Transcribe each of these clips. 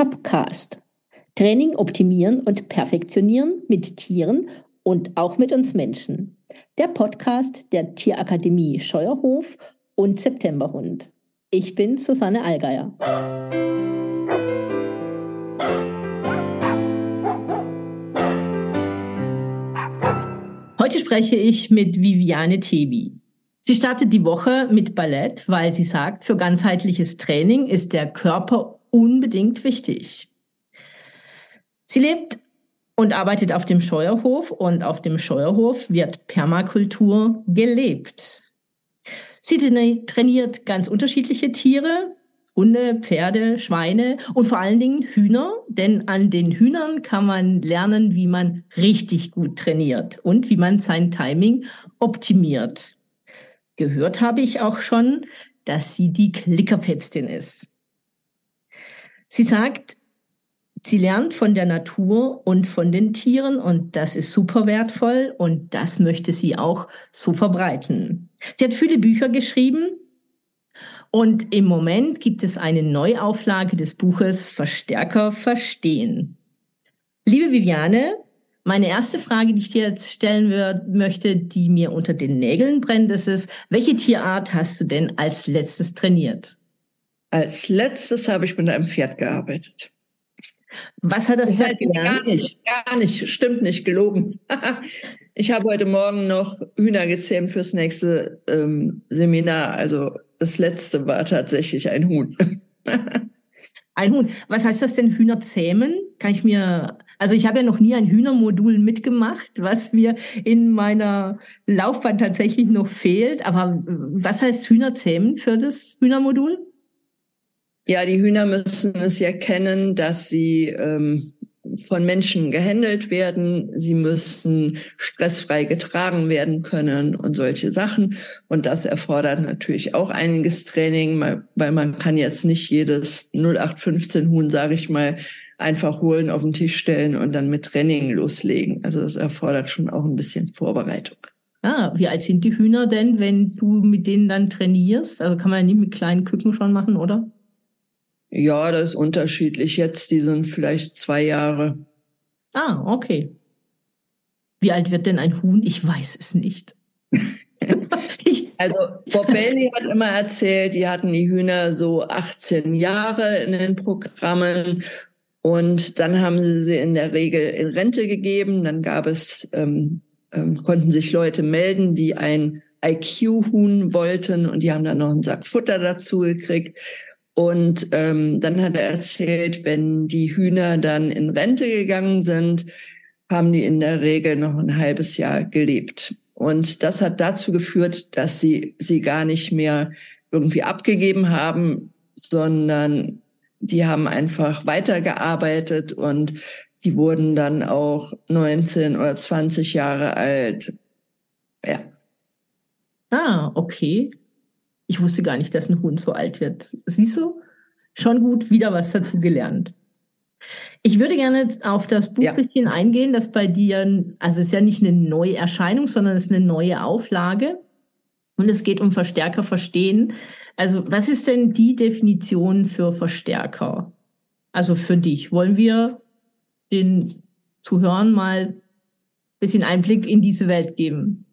Topcast. Training optimieren und perfektionieren mit Tieren und auch mit uns Menschen. Der Podcast der Tierakademie Scheuerhof und Septemberhund. Ich bin Susanne Allgeier. Heute spreche ich mit Viviane Tebi. Sie startet die Woche mit Ballett, weil sie sagt, für ganzheitliches Training ist der Körper unbedingt wichtig. Sie lebt und arbeitet auf dem Scheuerhof und auf dem Scheuerhof wird Permakultur gelebt. Sie trainiert ganz unterschiedliche Tiere, Hunde, Pferde, Schweine und vor allen Dingen Hühner, denn an den Hühnern kann man lernen, wie man richtig gut trainiert und wie man sein Timing optimiert. Gehört habe ich auch schon, dass sie die Klickerpäpstin ist. Sie sagt, sie lernt von der Natur und von den Tieren und das ist super wertvoll und das möchte sie auch so verbreiten. Sie hat viele Bücher geschrieben und im Moment gibt es eine Neuauflage des Buches Verstärker verstehen. Liebe Viviane, meine erste Frage, die ich dir jetzt stellen möchte, die mir unter den Nägeln brennt, ist es, welche Tierart hast du denn als letztes trainiert? Als letztes habe ich mit einem Pferd gearbeitet. Was hat das, Pferd gelernt? Gar nicht, gar nicht, stimmt nicht, gelogen. ich habe heute Morgen noch Hühner gezähmt fürs nächste ähm, Seminar. Also das letzte war tatsächlich ein Huhn. ein Huhn. Was heißt das denn, Hühner zähmen? Kann ich mir also ich habe ja noch nie ein Hühnermodul mitgemacht, was mir in meiner Laufbahn tatsächlich noch fehlt. Aber was heißt Hühner zähmen für das Hühnermodul? Ja, die Hühner müssen es ja kennen, dass sie ähm, von Menschen gehandelt werden. Sie müssen stressfrei getragen werden können und solche Sachen. Und das erfordert natürlich auch einiges Training, weil man kann jetzt nicht jedes 0815 Huhn, sage ich mal, einfach holen, auf den Tisch stellen und dann mit Training loslegen. Also das erfordert schon auch ein bisschen Vorbereitung. Ah, wie alt sind die Hühner denn, wenn du mit denen dann trainierst? Also kann man ja nicht mit kleinen Küken schon machen, oder? Ja, das ist unterschiedlich. Jetzt, die sind vielleicht zwei Jahre. Ah, okay. Wie alt wird denn ein Huhn? Ich weiß es nicht. also Bob Bailey hat immer erzählt, die hatten die Hühner so 18 Jahre in den Programmen und dann haben sie sie in der Regel in Rente gegeben. Dann gab es, ähm, ähm, konnten sich Leute melden, die ein IQ-Huhn wollten und die haben dann noch einen Sack Futter dazu gekriegt. Und ähm, dann hat er erzählt, wenn die Hühner dann in Rente gegangen sind, haben die in der Regel noch ein halbes Jahr gelebt. Und das hat dazu geführt, dass sie sie gar nicht mehr irgendwie abgegeben haben, sondern die haben einfach weitergearbeitet und die wurden dann auch 19 oder 20 Jahre alt. Ja. Ah, okay. Ich wusste gar nicht, dass ein Hund so alt wird. Siehst du? Schon gut, wieder was dazu gelernt. Ich würde gerne auf das Buch ja. bisschen eingehen, das bei dir, also es ist ja nicht eine neue Erscheinung, sondern es ist eine neue Auflage. Und es geht um Verstärker verstehen. Also was ist denn die Definition für Verstärker? Also für dich. Wollen wir den Zuhörern mal ein bisschen Einblick in diese Welt geben?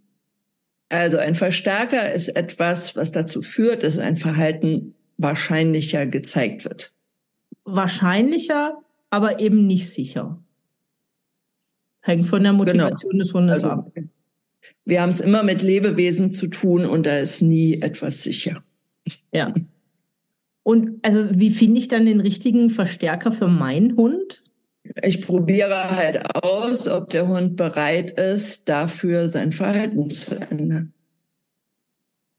Also ein Verstärker ist etwas, was dazu führt, dass ein Verhalten wahrscheinlicher gezeigt wird. Wahrscheinlicher, aber eben nicht sicher. Hängt von der genau. Motivation genau. des Hundes also, ab. Wir haben es immer mit Lebewesen zu tun und da ist nie etwas sicher. Ja. Und also wie finde ich dann den richtigen Verstärker für meinen Hund? Ich probiere halt aus, ob der Hund bereit ist, dafür sein Verhalten zu ändern.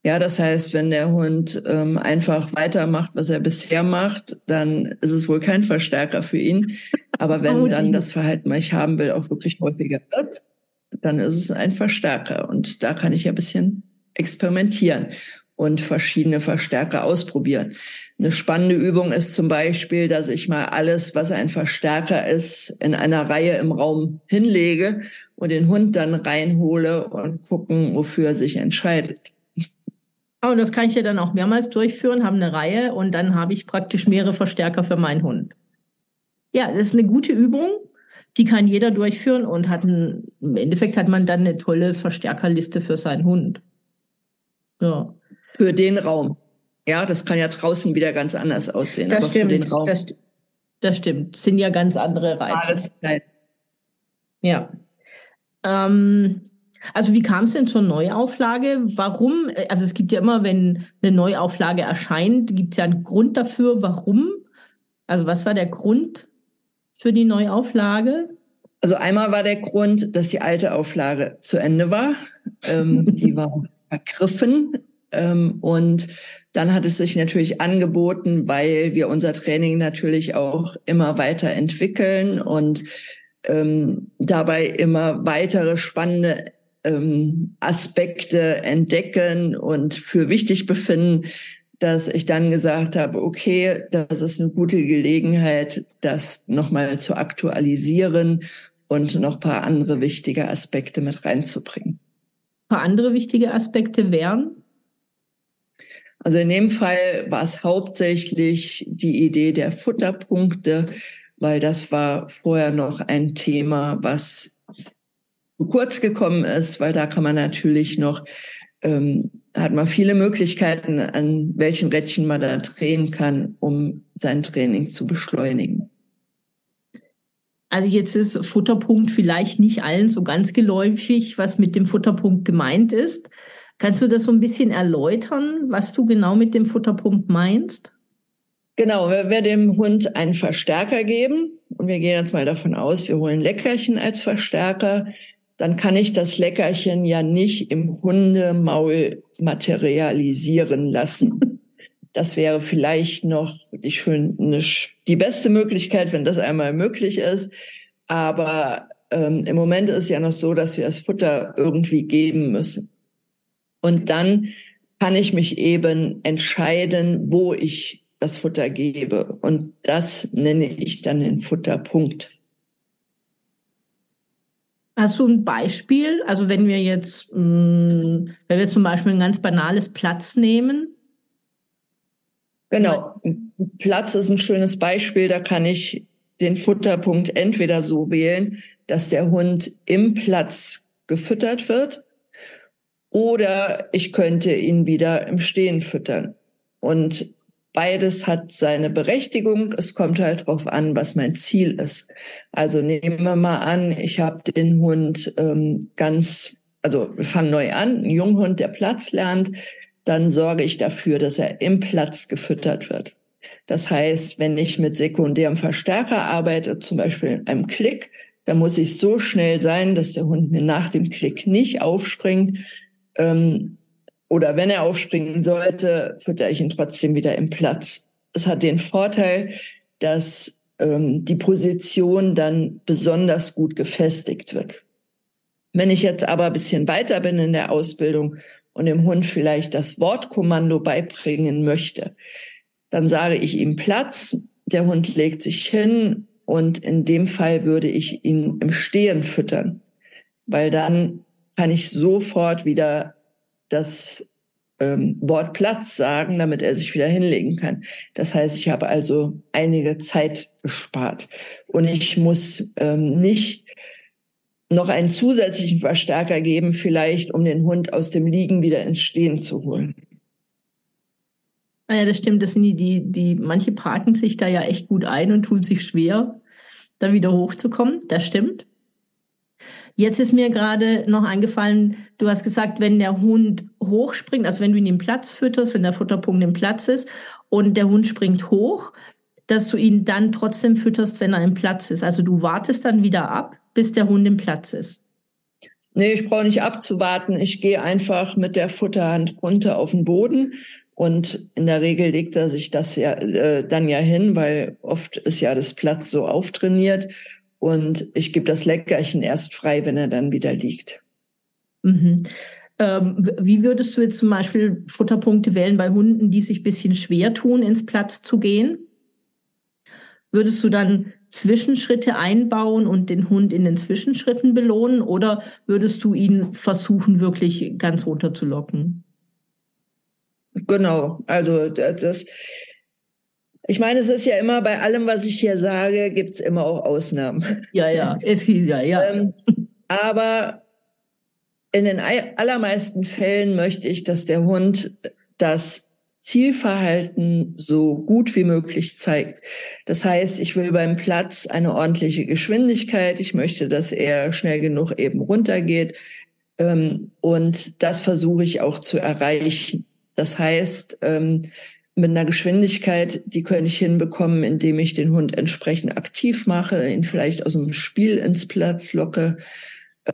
Ja, das heißt, wenn der Hund ähm, einfach weitermacht, was er bisher macht, dann ist es wohl kein Verstärker für ihn. Aber wenn oh, dann das Verhalten, was ich haben will, auch wirklich häufiger wird, dann ist es ein Verstärker. Und da kann ich ja ein bisschen experimentieren und verschiedene Verstärker ausprobieren. Eine spannende Übung ist zum Beispiel, dass ich mal alles, was ein Verstärker ist, in einer Reihe im Raum hinlege und den Hund dann reinhole und gucken, wofür er sich entscheidet. Oh, das kann ich ja dann auch mehrmals durchführen, habe eine Reihe und dann habe ich praktisch mehrere Verstärker für meinen Hund. Ja, das ist eine gute Übung. Die kann jeder durchführen und hat ein, im Endeffekt hat man dann eine tolle Verstärkerliste für seinen Hund. Ja. Für den Raum. Ja, das kann ja draußen wieder ganz anders aussehen. Das aber stimmt. Für den Raum. Das, das stimmt. Das sind ja ganz andere Reize. Ja. Ähm, also wie kam es denn zur Neuauflage? Warum? Also es gibt ja immer, wenn eine Neuauflage erscheint, gibt es ja einen Grund dafür, warum. Also was war der Grund für die Neuauflage? Also einmal war der Grund, dass die alte Auflage zu Ende war. Ähm, die war vergriffen. Ähm, und dann hat es sich natürlich angeboten, weil wir unser Training natürlich auch immer weiter entwickeln und ähm, dabei immer weitere spannende ähm, Aspekte entdecken und für wichtig befinden, dass ich dann gesagt habe, okay, das ist eine gute Gelegenheit, das nochmal zu aktualisieren und noch paar andere wichtige Aspekte mit reinzubringen. Ein paar andere wichtige Aspekte wären? Also in dem Fall war es hauptsächlich die Idee der Futterpunkte, weil das war vorher noch ein Thema, was zu kurz gekommen ist, weil da kann man natürlich noch, ähm, hat man viele Möglichkeiten, an welchen Rädchen man da drehen kann, um sein Training zu beschleunigen. Also jetzt ist Futterpunkt vielleicht nicht allen so ganz geläufig, was mit dem Futterpunkt gemeint ist. Kannst du das so ein bisschen erläutern, was du genau mit dem Futterpunkt meinst? Genau, wir werden dem Hund einen Verstärker geben und wir gehen jetzt mal davon aus, wir holen Leckerchen als Verstärker dann kann ich das Leckerchen ja nicht im Hundemaul materialisieren lassen. Das wäre vielleicht noch die, schön, die beste Möglichkeit, wenn das einmal möglich ist. Aber ähm, im Moment ist es ja noch so, dass wir das Futter irgendwie geben müssen. Und dann kann ich mich eben entscheiden, wo ich das Futter gebe. Und das nenne ich dann den Futterpunkt. Hast du ein Beispiel? Also wenn wir jetzt, mm, wenn wir zum Beispiel ein ganz banales Platz nehmen. Genau, Platz ist ein schönes Beispiel. Da kann ich den Futterpunkt entweder so wählen, dass der Hund im Platz gefüttert wird, oder ich könnte ihn wieder im Stehen füttern. Und Beides hat seine Berechtigung. Es kommt halt darauf an, was mein Ziel ist. Also nehmen wir mal an, ich habe den Hund ähm, ganz, also wir fangen neu an, ein Junghund, der Platz lernt, dann sorge ich dafür, dass er im Platz gefüttert wird. Das heißt, wenn ich mit sekundärem Verstärker arbeite, zum Beispiel einem Klick, dann muss ich so schnell sein, dass der Hund mir nach dem Klick nicht aufspringt, ähm, oder wenn er aufspringen sollte, fütter ich ihn trotzdem wieder im Platz. Es hat den Vorteil, dass ähm, die Position dann besonders gut gefestigt wird. Wenn ich jetzt aber ein bisschen weiter bin in der Ausbildung und dem Hund vielleicht das Wortkommando beibringen möchte, dann sage ich ihm Platz, der Hund legt sich hin und in dem Fall würde ich ihn im Stehen füttern, weil dann kann ich sofort wieder das ähm, Wort Platz sagen, damit er sich wieder hinlegen kann. Das heißt, ich habe also einige Zeit gespart und ich muss ähm, nicht noch einen zusätzlichen Verstärker geben, vielleicht um den Hund aus dem Liegen wieder ins Stehen zu holen. Ja, das stimmt. Das sind die, die, die, manche parken sich da ja echt gut ein und tun sich schwer, da wieder hochzukommen. Das stimmt. Jetzt ist mir gerade noch eingefallen, du hast gesagt, wenn der Hund hochspringt, also wenn du ihn im Platz fütterst, wenn der Futterpunkt im Platz ist und der Hund springt hoch, dass du ihn dann trotzdem fütterst, wenn er im Platz ist. Also du wartest dann wieder ab, bis der Hund im Platz ist. Nee, ich brauche nicht abzuwarten. Ich gehe einfach mit der Futterhand runter auf den Boden und in der Regel legt er sich das ja äh, dann ja hin, weil oft ist ja das Platz so auftrainiert und ich gebe das Leckerchen erst frei, wenn er dann wieder liegt. Mhm. Ähm, wie würdest du jetzt zum Beispiel Futterpunkte wählen bei Hunden, die sich bisschen schwer tun, ins Platz zu gehen? Würdest du dann Zwischenschritte einbauen und den Hund in den Zwischenschritten belohnen oder würdest du ihn versuchen, wirklich ganz runterzulocken? Genau, also das, Ich meine, es ist ja immer bei allem, was ich hier sage, gibt es immer auch Ausnahmen. Ja, ja, es ja, ja. ähm, aber in den allermeisten Fällen möchte ich, dass der Hund das Zielverhalten so gut wie möglich zeigt. Das heißt, ich will beim Platz eine ordentliche Geschwindigkeit. Ich möchte, dass er schnell genug eben runtergeht. Ähm, und das versuche ich auch zu erreichen. Das heißt, ähm, mit einer Geschwindigkeit, die könnte ich hinbekommen, indem ich den Hund entsprechend aktiv mache, ihn vielleicht aus dem Spiel ins Platz locke.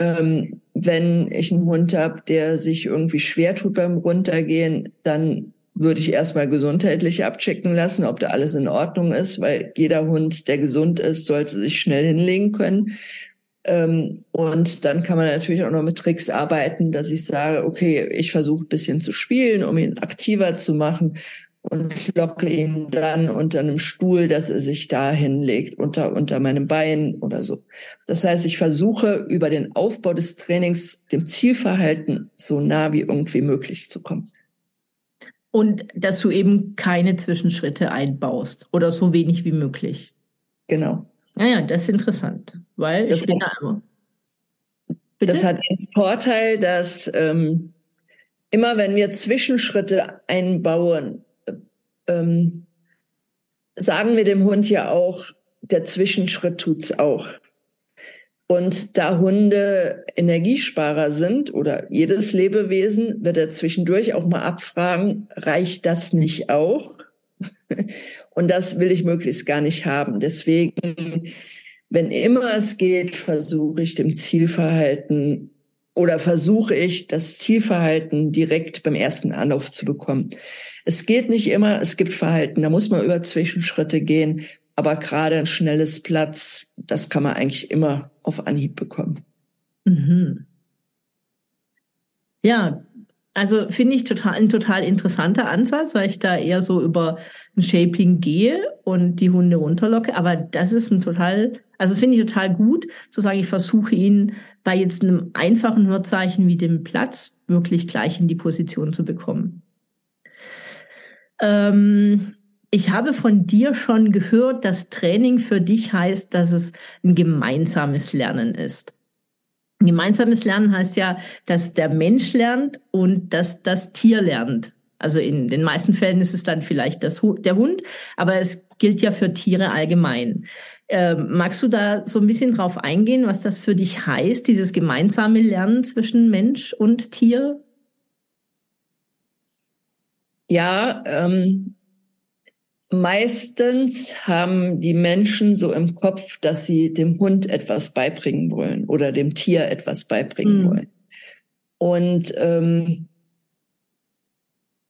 Ähm, wenn ich einen Hund habe, der sich irgendwie schwer tut beim Runtergehen, dann würde ich erstmal gesundheitlich abchecken lassen, ob da alles in Ordnung ist, weil jeder Hund, der gesund ist, sollte sich schnell hinlegen können. Ähm, und dann kann man natürlich auch noch mit Tricks arbeiten, dass ich sage, okay, ich versuche ein bisschen zu spielen, um ihn aktiver zu machen und ich locke ihn dann unter einem Stuhl, dass er sich da hinlegt, unter, unter meinem Bein oder so. Das heißt, ich versuche über den Aufbau des Trainings dem Zielverhalten so nah wie irgendwie möglich zu kommen. Und dass du eben keine Zwischenschritte einbaust oder so wenig wie möglich. Genau. Naja, das ist interessant, weil das ich bin hat, da Das hat den Vorteil, dass ähm, immer wenn wir Zwischenschritte einbauen, ähm, sagen wir dem Hund ja auch, der Zwischenschritt tut's auch. Und da Hunde Energiesparer sind oder jedes Lebewesen, wird er zwischendurch auch mal abfragen, reicht das nicht auch? Und das will ich möglichst gar nicht haben. Deswegen, wenn immer es geht, versuche ich dem Zielverhalten oder versuche ich das Zielverhalten direkt beim ersten Anlauf zu bekommen. Es geht nicht immer, es gibt Verhalten, da muss man über Zwischenschritte gehen, aber gerade ein schnelles Platz, das kann man eigentlich immer auf Anhieb bekommen. Mhm. Ja, also finde ich total ein total interessanter Ansatz, weil ich da eher so über ein Shaping gehe und die Hunde runterlocke. Aber das ist ein total, also das finde ich total gut, zu sagen, ich versuche ihn bei jetzt einem einfachen Hörzeichen wie dem Platz wirklich gleich in die Position zu bekommen. Ähm, ich habe von dir schon gehört, dass Training für dich heißt, dass es ein gemeinsames Lernen ist. Ein gemeinsames Lernen heißt ja, dass der Mensch lernt und dass das Tier lernt. Also in den meisten Fällen ist es dann vielleicht das, der Hund, aber es gilt ja für Tiere allgemein. Ähm, magst du da so ein bisschen drauf eingehen, was das für dich heißt, dieses gemeinsame Lernen zwischen Mensch und Tier? Ja, ähm, Meistens haben die Menschen so im Kopf, dass sie dem Hund etwas beibringen wollen oder dem Tier etwas beibringen mhm. wollen. Und ähm,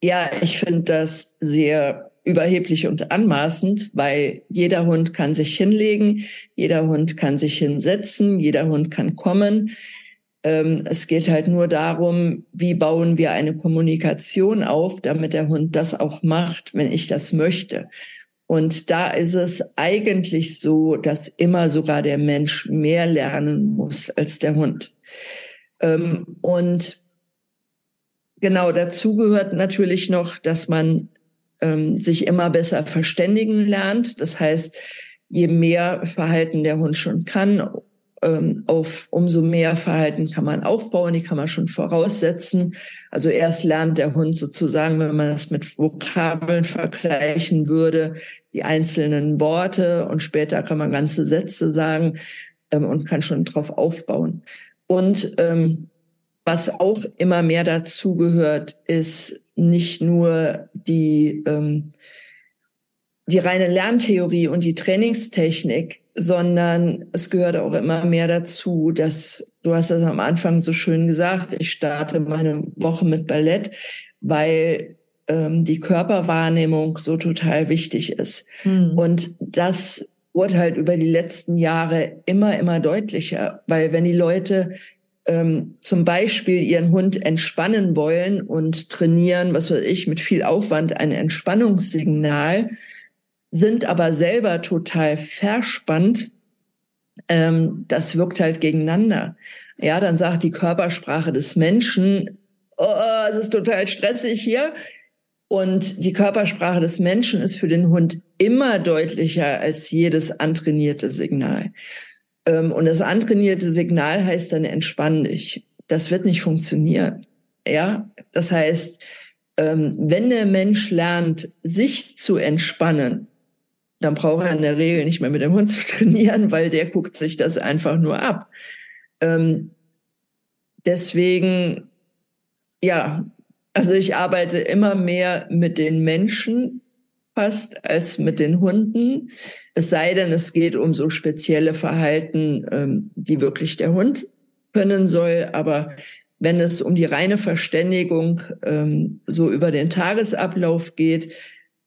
ja, ich finde das sehr überheblich und anmaßend, weil jeder Hund kann sich hinlegen, jeder Hund kann sich hinsetzen, jeder Hund kann kommen. Ähm, es geht halt nur darum, wie bauen wir eine Kommunikation auf, damit der Hund das auch macht, wenn ich das möchte. Und da ist es eigentlich so, dass immer sogar der Mensch mehr lernen muss als der Hund. Ähm, und genau dazu gehört natürlich noch, dass man ähm, sich immer besser verständigen lernt. Das heißt, je mehr Verhalten der Hund schon kann, ähm, auf umso mehr Verhalten kann man aufbauen, die kann man schon voraussetzen. Also erst lernt der Hund sozusagen, wenn man das mit Vokabeln vergleichen würde, die einzelnen Worte und später kann man ganze Sätze sagen ähm, und kann schon drauf aufbauen. Und ähm, was auch immer mehr dazu gehört, ist nicht nur die, ähm, die reine Lerntheorie und die Trainingstechnik, sondern es gehört auch immer mehr dazu, dass du hast das am Anfang so schön gesagt, ich starte meine Woche mit Ballett, weil ähm, die Körperwahrnehmung so total wichtig ist. Mhm. Und das wurde halt über die letzten Jahre immer, immer deutlicher, weil wenn die Leute ähm, zum Beispiel ihren Hund entspannen wollen und trainieren, was weiß ich, mit viel Aufwand ein Entspannungssignal, sind aber selber total verspannt, ähm, das wirkt halt gegeneinander. Ja, dann sagt die Körpersprache des Menschen, oh, es ist total stressig hier. Und die Körpersprache des Menschen ist für den Hund immer deutlicher als jedes antrainierte Signal. Ähm, und das antrainierte Signal heißt dann entspann dich. Das wird nicht funktionieren. Ja, das heißt, ähm, wenn der Mensch lernt, sich zu entspannen, dann braucht er in der Regel nicht mehr mit dem Hund zu trainieren, weil der guckt sich das einfach nur ab. Ähm, deswegen, ja, also ich arbeite immer mehr mit den Menschen fast als mit den Hunden. Es sei denn, es geht um so spezielle Verhalten, ähm, die wirklich der Hund können soll. Aber wenn es um die reine Verständigung ähm, so über den Tagesablauf geht,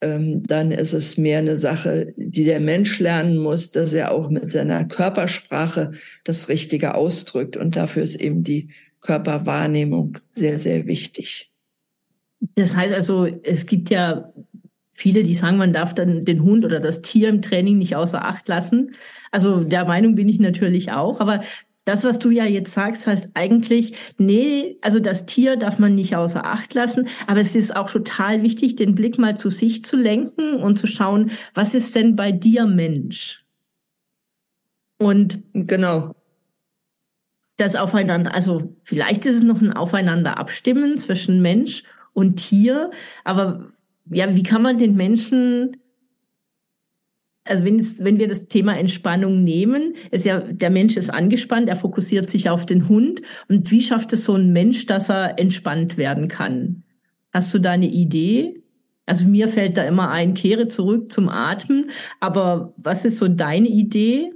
ähm, dann ist es mehr eine Sache, die der Mensch lernen muss, dass er auch mit seiner Körpersprache das Richtige ausdrückt. Und dafür ist eben die Körperwahrnehmung sehr, sehr wichtig. Das heißt also, es gibt ja viele, die sagen, man darf dann den Hund oder das Tier im Training nicht außer Acht lassen. Also der Meinung bin ich natürlich auch. Aber das, was du ja jetzt sagst, heißt eigentlich, nee, also das Tier darf man nicht außer Acht lassen, aber es ist auch total wichtig, den Blick mal zu sich zu lenken und zu schauen, was ist denn bei dir Mensch? Und genau das Aufeinander, also vielleicht ist es noch ein Aufeinander abstimmen zwischen Mensch und Tier. Aber ja, wie kann man den Menschen, also wenn, es, wenn wir das Thema Entspannung nehmen, ist ja, der Mensch ist angespannt, er fokussiert sich auf den Hund. Und wie schafft es so ein Mensch, dass er entspannt werden kann? Hast du da eine Idee? Also mir fällt da immer ein, kehre zurück zum Atmen. Aber was ist so deine Idee?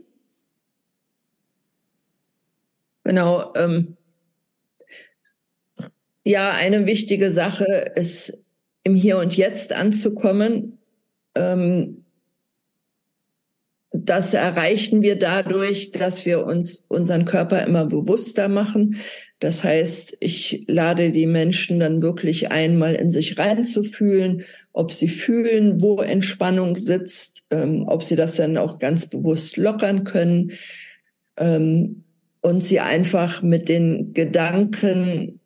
Genau. Ähm, ja, eine wichtige Sache ist, im Hier und Jetzt anzukommen. Ähm, das erreichen wir dadurch, dass wir uns unseren Körper immer bewusster machen. Das heißt, ich lade die Menschen dann wirklich einmal in sich reinzufühlen, ob sie fühlen, wo Entspannung sitzt, ähm, ob sie das dann auch ganz bewusst lockern können ähm, und sie einfach mit den Gedanken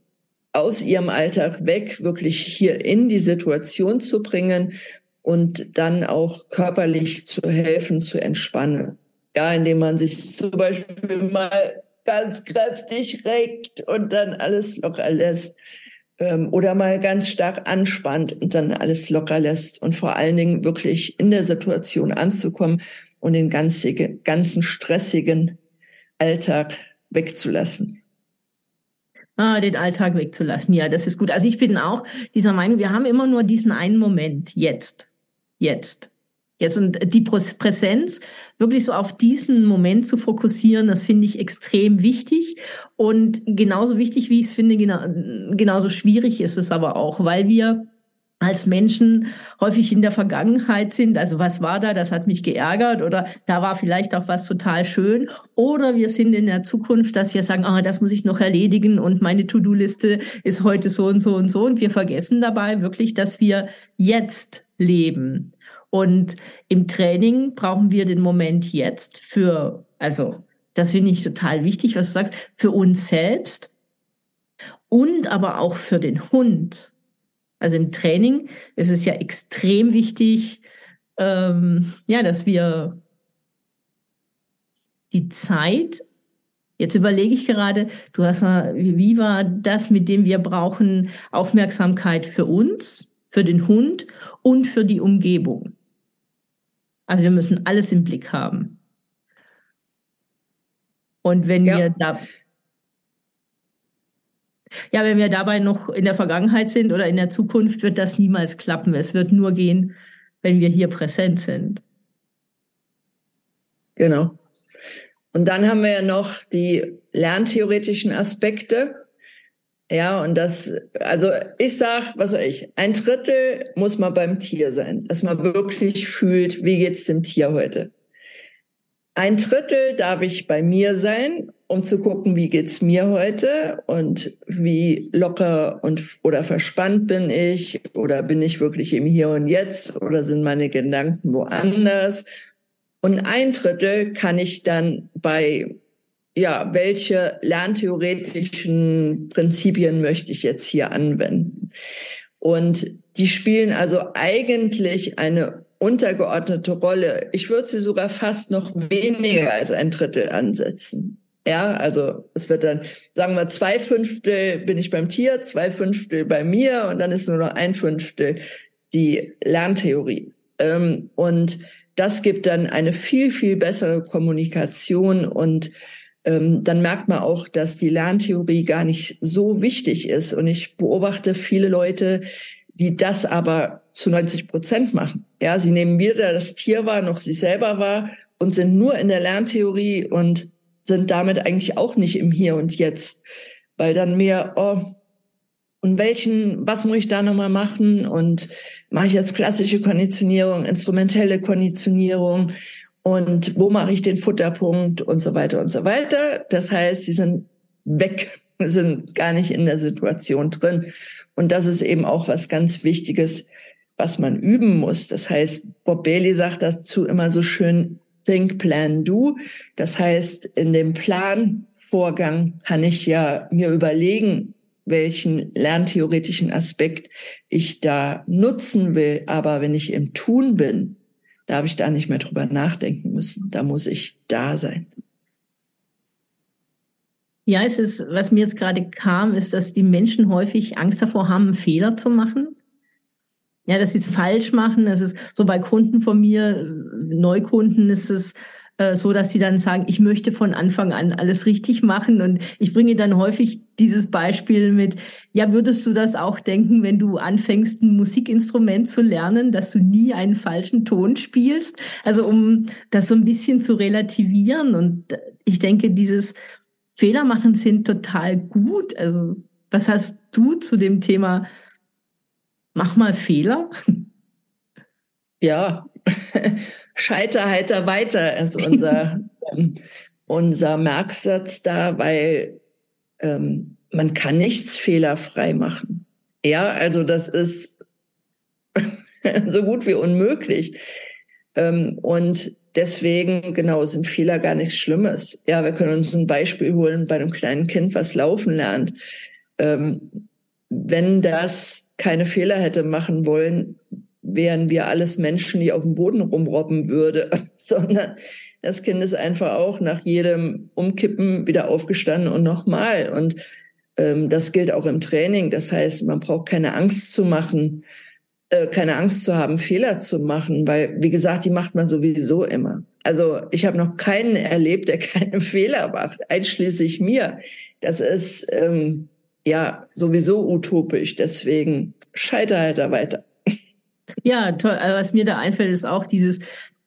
aus ihrem Alltag weg, wirklich hier in die Situation zu bringen und dann auch körperlich zu helfen, zu entspannen. Ja, indem man sich zum Beispiel mal ganz kräftig regt und dann alles locker lässt. Ähm, oder mal ganz stark anspannt und dann alles locker lässt. Und vor allen Dingen wirklich in der Situation anzukommen und den ganzen, ganzen stressigen Alltag wegzulassen. Ah, den Alltag wegzulassen. Ja, das ist gut. Also ich bin auch dieser Meinung, wir haben immer nur diesen einen Moment. Jetzt. Jetzt. Jetzt. Und die Präsenz, wirklich so auf diesen Moment zu fokussieren, das finde ich extrem wichtig. Und genauso wichtig, wie ich es finde, genauso schwierig ist es aber auch, weil wir als Menschen häufig in der Vergangenheit sind. Also was war da? Das hat mich geärgert oder da war vielleicht auch was total schön. Oder wir sind in der Zukunft, dass wir sagen, ah, das muss ich noch erledigen und meine To-Do-Liste ist heute so und so und so. Und wir vergessen dabei wirklich, dass wir jetzt leben. Und im Training brauchen wir den Moment jetzt für, also das finde ich total wichtig, was du sagst, für uns selbst und aber auch für den Hund. Also im Training ist es ja extrem wichtig, ähm, ja, dass wir die Zeit, jetzt überlege ich gerade, du hast wie war das, mit dem wir brauchen Aufmerksamkeit für uns, für den Hund und für die Umgebung. Also wir müssen alles im Blick haben. Und wenn ja. wir da ja, wenn wir dabei noch in der Vergangenheit sind oder in der Zukunft, wird das niemals klappen. Es wird nur gehen, wenn wir hier präsent sind. Genau. Und dann haben wir ja noch die lerntheoretischen Aspekte. Ja, und das, also ich sag, was soll ich, ein Drittel muss man beim Tier sein, dass man wirklich fühlt, wie geht's dem Tier heute. Ein Drittel darf ich bei mir sein um zu gucken, wie geht's mir heute und wie locker und oder verspannt bin ich oder bin ich wirklich im Hier und Jetzt oder sind meine Gedanken woanders? Und ein Drittel kann ich dann bei ja, welche lerntheoretischen Prinzipien möchte ich jetzt hier anwenden? Und die spielen also eigentlich eine untergeordnete Rolle. Ich würde sie sogar fast noch weniger als ein Drittel ansetzen. Ja, also es wird dann, sagen wir, zwei Fünftel bin ich beim Tier, zwei Fünftel bei mir und dann ist nur noch ein Fünftel die Lerntheorie. Ähm, und das gibt dann eine viel, viel bessere Kommunikation und ähm, dann merkt man auch, dass die Lerntheorie gar nicht so wichtig ist. Und ich beobachte viele Leute, die das aber zu 90 Prozent machen. Ja, sie nehmen weder das Tier wahr noch sich selber wahr und sind nur in der Lerntheorie und sind damit eigentlich auch nicht im Hier und Jetzt, weil dann mehr, oh, und welchen, was muss ich da nochmal machen und mache ich jetzt klassische Konditionierung, instrumentelle Konditionierung und wo mache ich den Futterpunkt und so weiter und so weiter. Das heißt, sie sind weg, sind gar nicht in der Situation drin. Und das ist eben auch was ganz Wichtiges, was man üben muss. Das heißt, Bob Bailey sagt dazu immer so schön, think, plan, do. Das heißt, in dem Planvorgang kann ich ja mir überlegen, welchen lerntheoretischen Aspekt ich da nutzen will. Aber wenn ich im Tun bin, darf ich da nicht mehr drüber nachdenken müssen. Da muss ich da sein. Ja, es ist, was mir jetzt gerade kam, ist, dass die Menschen häufig Angst davor haben, Fehler zu machen. Ja, dass sie es falsch machen. Das ist so bei Kunden von mir, Neukunden ist es äh, so, dass sie dann sagen, ich möchte von Anfang an alles richtig machen. Und ich bringe dann häufig dieses Beispiel mit, ja, würdest du das auch denken, wenn du anfängst, ein Musikinstrument zu lernen, dass du nie einen falschen Ton spielst? Also um das so ein bisschen zu relativieren. Und ich denke, dieses Fehler machen sind total gut. Also was hast du zu dem Thema? Mach mal Fehler. Ja, Scheiter heiter weiter ist unser, ähm, unser Merksatz da, weil ähm, man kann nichts fehlerfrei machen. Ja, also das ist so gut wie unmöglich. Ähm, und Deswegen, genau, sind Fehler gar nichts Schlimmes. Ja, wir können uns ein Beispiel holen bei einem kleinen Kind, was laufen lernt. Ähm, wenn das keine Fehler hätte machen wollen, wären wir alles Menschen, die auf dem Boden rumrobben würde, sondern das Kind ist einfach auch nach jedem Umkippen wieder aufgestanden und nochmal. Und ähm, das gilt auch im Training. Das heißt, man braucht keine Angst zu machen, äh, keine Angst zu haben, Fehler zu machen, weil, wie gesagt, die macht man sowieso immer. Also ich habe noch keinen erlebt, der keine Fehler macht, einschließlich mir. Das ist ähm, ja sowieso utopisch, deswegen scheiter halt da weiter. Ja, toll. Also was mir da einfällt, ist auch dieses,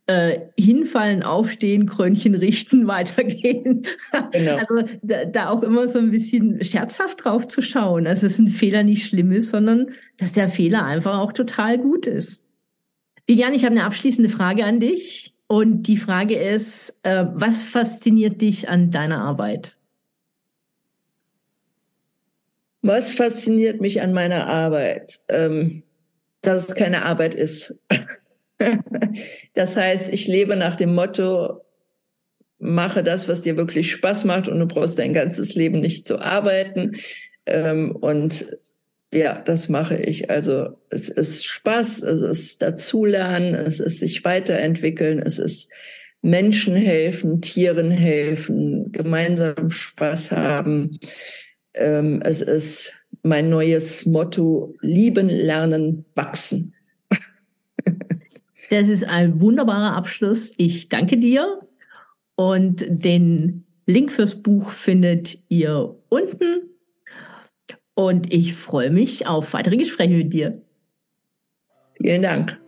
äh, hinfallen, aufstehen, Krönchen richten, weitergehen. Genau. Also da, da auch immer so ein bisschen scherzhaft drauf zu schauen, also, dass ein Fehler nicht schlimm ist, sondern dass der Fehler einfach auch total gut ist. Vivian, ich habe eine abschließende Frage an dich. Und die Frage ist, äh, was fasziniert dich an deiner Arbeit? Was fasziniert mich an meiner Arbeit? Ähm, dass es keine Arbeit ist. das heißt, ich lebe nach dem Motto, mache das, was dir wirklich Spaß macht und du brauchst dein ganzes Leben nicht zu arbeiten. Ähm, und ja, das mache ich. Also es ist Spaß, es ist dazulernen, es ist sich weiterentwickeln, es ist Menschen helfen, Tieren helfen, gemeinsam Spaß haben. Ähm, es ist mein neues Motto, lieben, lernen, wachsen. Das ist ein wunderbarer Abschluss. Ich danke dir und den Link fürs Buch findet ihr unten. Und ich freue mich auf weitere Gespräche mit dir. Vielen Dank.